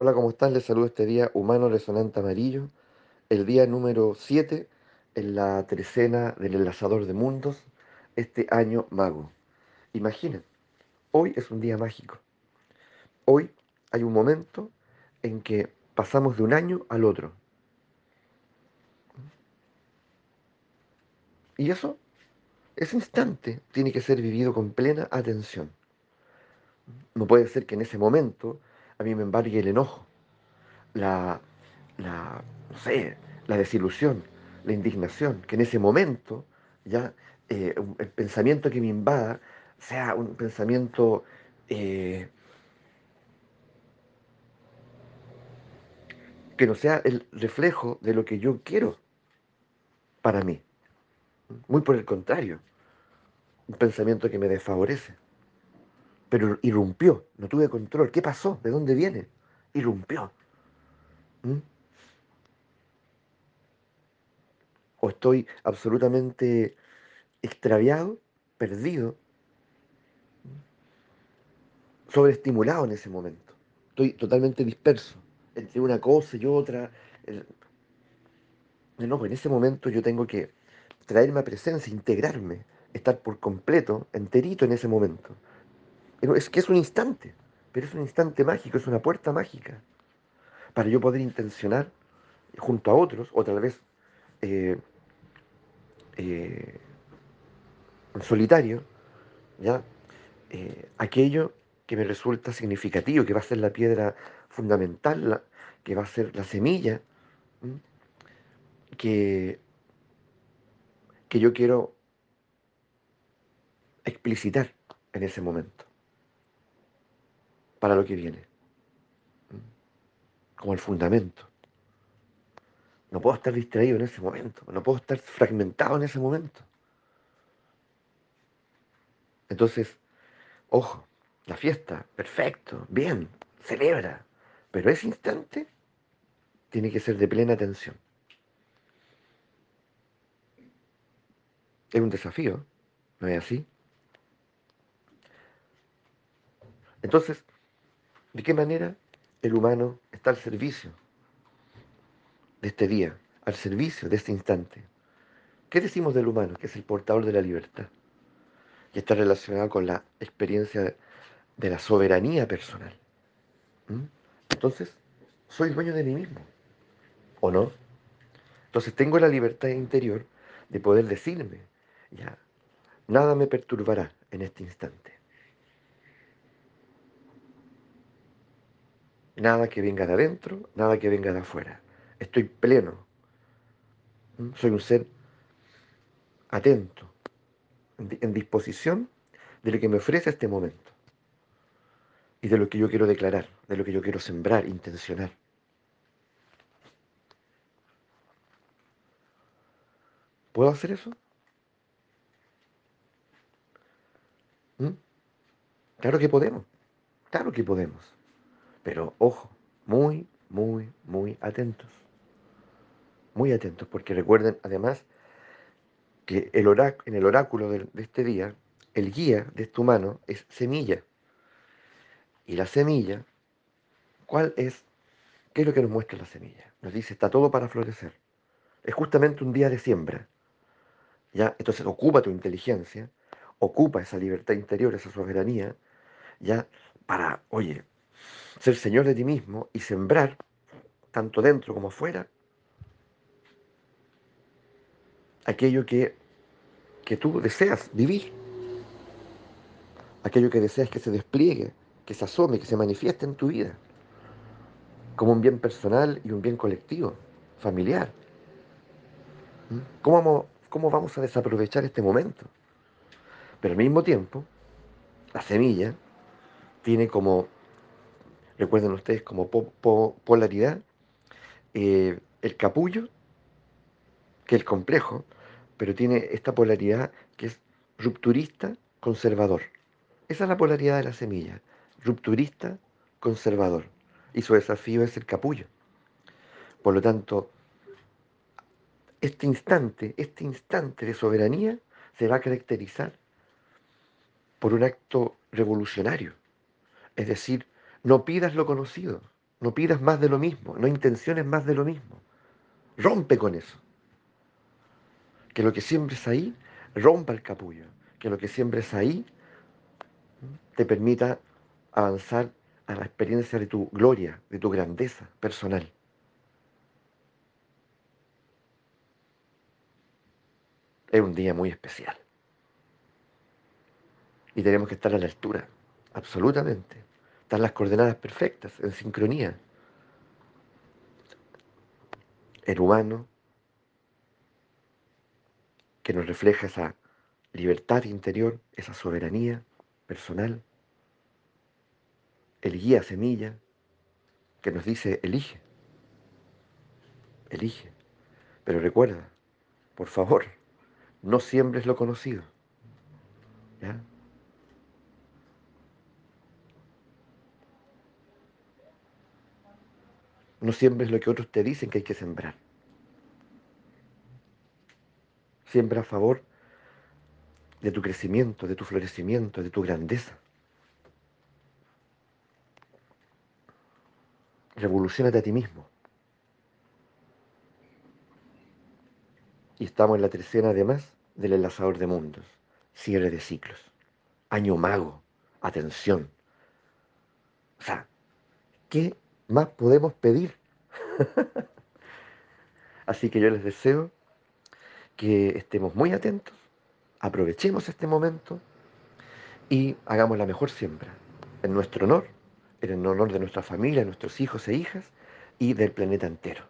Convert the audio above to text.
Hola, ¿cómo están? Les saludo este día humano resonante amarillo, el día número 7 en la trecena del enlazador de mundos, este año mago. Imaginen, hoy es un día mágico. Hoy hay un momento en que pasamos de un año al otro. Y eso, ese instante, tiene que ser vivido con plena atención. No puede ser que en ese momento a mí me embargue el enojo, la, la, no sé, la desilusión, la indignación, que en ese momento ya eh, el pensamiento que me invada sea un pensamiento eh, que no sea el reflejo de lo que yo quiero para mí. Muy por el contrario, un pensamiento que me desfavorece. Pero irrumpió, no tuve control. ¿Qué pasó? ¿De dónde viene? Irrumpió. ¿Mm? O estoy absolutamente extraviado, perdido, sobreestimulado en ese momento. Estoy totalmente disperso entre una cosa y otra. No, pues en ese momento yo tengo que traerme a presencia, integrarme, estar por completo, enterito en ese momento. Es que es un instante, pero es un instante mágico, es una puerta mágica para yo poder intencionar junto a otros, o tal vez eh, eh, en solitario, ¿ya? Eh, aquello que me resulta significativo, que va a ser la piedra fundamental, que va a ser la semilla, que, que yo quiero explicitar en ese momento, para lo que viene como el fundamento. No puedo estar distraído en ese momento, no puedo estar fragmentado en ese momento. Entonces, ojo, la fiesta, perfecto, bien, celebra, pero ese instante tiene que ser de plena atención. Es un desafío, ¿no es así? Entonces, ¿de qué manera el humano está al servicio de este día, al servicio de este instante. ¿Qué decimos del humano? Que es el portador de la libertad. Y está relacionado con la experiencia de la soberanía personal. ¿Mm? Entonces, soy dueño de mí mismo. ¿O no? Entonces tengo la libertad interior de poder decirme, ya, nada me perturbará en este instante. Nada que venga de adentro, nada que venga de afuera. Estoy pleno. ¿Mm? Soy un ser atento, en disposición de lo que me ofrece este momento. Y de lo que yo quiero declarar, de lo que yo quiero sembrar, intencionar. ¿Puedo hacer eso? ¿Mm? Claro que podemos. Claro que podemos. Pero ojo, muy, muy, muy atentos. Muy atentos, porque recuerden además que el en el oráculo de, este día, el guía de este humano es semilla. Y la semilla, ¿cuál es? ¿Qué es lo que nos muestra la semilla? Nos dice, está todo para florecer. Es justamente un día de siembra. ¿ya? Entonces ocupa tu inteligencia, ocupa esa libertad interior, esa soberanía, ya para, oye, ser señor de ti mismo y sembrar, tanto dentro como fuera, aquello que, que tú deseas vivir, aquello que deseas que se despliegue, que se asome, que se manifieste en tu vida, como un bien personal y un bien colectivo, familiar. ¿Mm? ¿Cómo vamos, cómo vamos a desaprovechar este momento? Pero al mismo tiempo, la semilla tiene como recuerden ustedes como polaridad, eh, el capullo, que es el complejo, pero tiene esta polaridad que es rupturista, conservador. Esa es la polaridad de la semilla, rupturista, conservador. Y su desafío es el capullo. Por lo tanto, este instante, este instante de soberanía se va a caracterizar por un acto revolucionario. Es decir, no pidas lo conocido, No pidas más de lo mismo, no intenciones más de lo mismo. Rompe con eso. Que lo que siembres ahí rompa el capullo. Que lo que siembres ahí te permita avanzar a la experiencia de tu gloria, de tu grandeza personal. Es un día muy especial. Y tenemos que estar a la altura, absolutamente. Están las coordenadas perfectas, en sincronía. El humano, que nos refleja esa libertad interior, esa soberanía personal. El guía semilla, que nos dice, elige, elige. Pero recuerda, por favor, no siembres lo conocido. ¿Ya? No siembres lo que otros te dicen que hay que sembrar. Siembra a favor de tu crecimiento, de tu florecimiento, de tu grandeza. Revolucionate a ti mismo. Y estamos en la tercera además del enlazador de mundos, cierre de ciclos, año mago, atención. O sea, ¿qué más podemos pedir? Así que yo les deseo que estemos muy atentos, aprovechemos este momento y hagamos la mejor siembra, en nuestro honor, en el honor de nuestra familia, nuestros hijos e hijas y del planeta entero.